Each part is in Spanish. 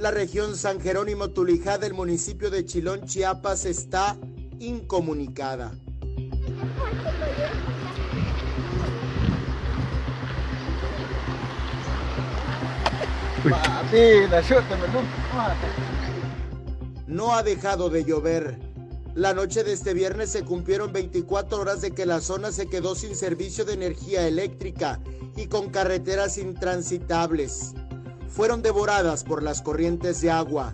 La región San Jerónimo Tulijá del municipio de Chilón, Chiapas, está incomunicada. No ha dejado de llover. La noche de este viernes se cumplieron 24 horas de que la zona se quedó sin servicio de energía eléctrica y con carreteras intransitables. Fueron devoradas por las corrientes de agua.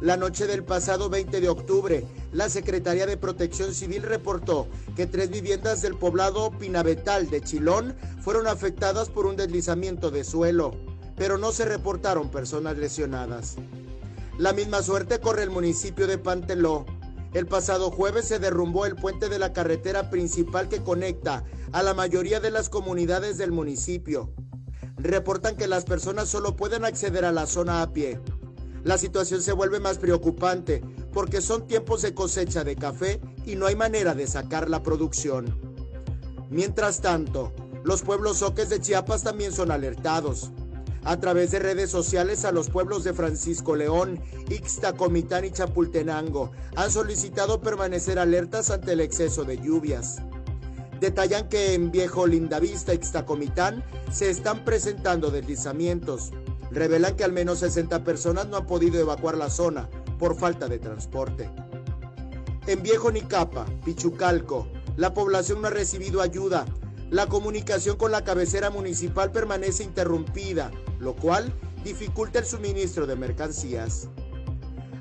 La noche del pasado 20 de octubre, la Secretaría de Protección Civil reportó que tres viviendas del poblado Pinavetal de Chilón fueron afectadas por un deslizamiento de suelo, pero no se reportaron personas lesionadas. La misma suerte corre el municipio de Panteló. El pasado jueves se derrumbó el puente de la carretera principal que conecta a la mayoría de las comunidades del municipio. Reportan que las personas solo pueden acceder a la zona a pie la situación se vuelve más preocupante porque son tiempos de cosecha de café y no hay manera de sacar la producción. Mientras tanto, los pueblos soques de Chiapas también son alertados. A través de redes sociales a los pueblos de Francisco León, Ixtacomitán y Chapultenango han solicitado permanecer alertas ante el exceso de lluvias. Detallan que en Viejo Lindavista, Ixtacomitán, se están presentando deslizamientos, revelan que al menos 60 personas no han podido evacuar la zona por falta de transporte. En Viejo Nicapa, Pichucalco, la población no ha recibido ayuda. La comunicación con la cabecera municipal permanece interrumpida, lo cual dificulta el suministro de mercancías.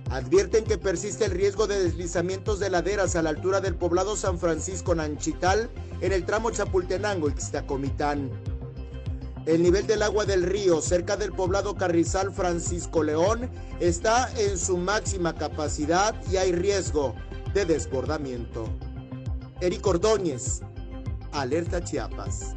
Advierten que persiste el riesgo de deslizamientos de laderas a la altura del poblado San Francisco Nanchital en el tramo Chapultenango-Ixtacomitán. El nivel del agua del río cerca del poblado Carrizal Francisco León está en su máxima capacidad y hay riesgo de desbordamiento. Eric Ordóñez, Alerta Chiapas.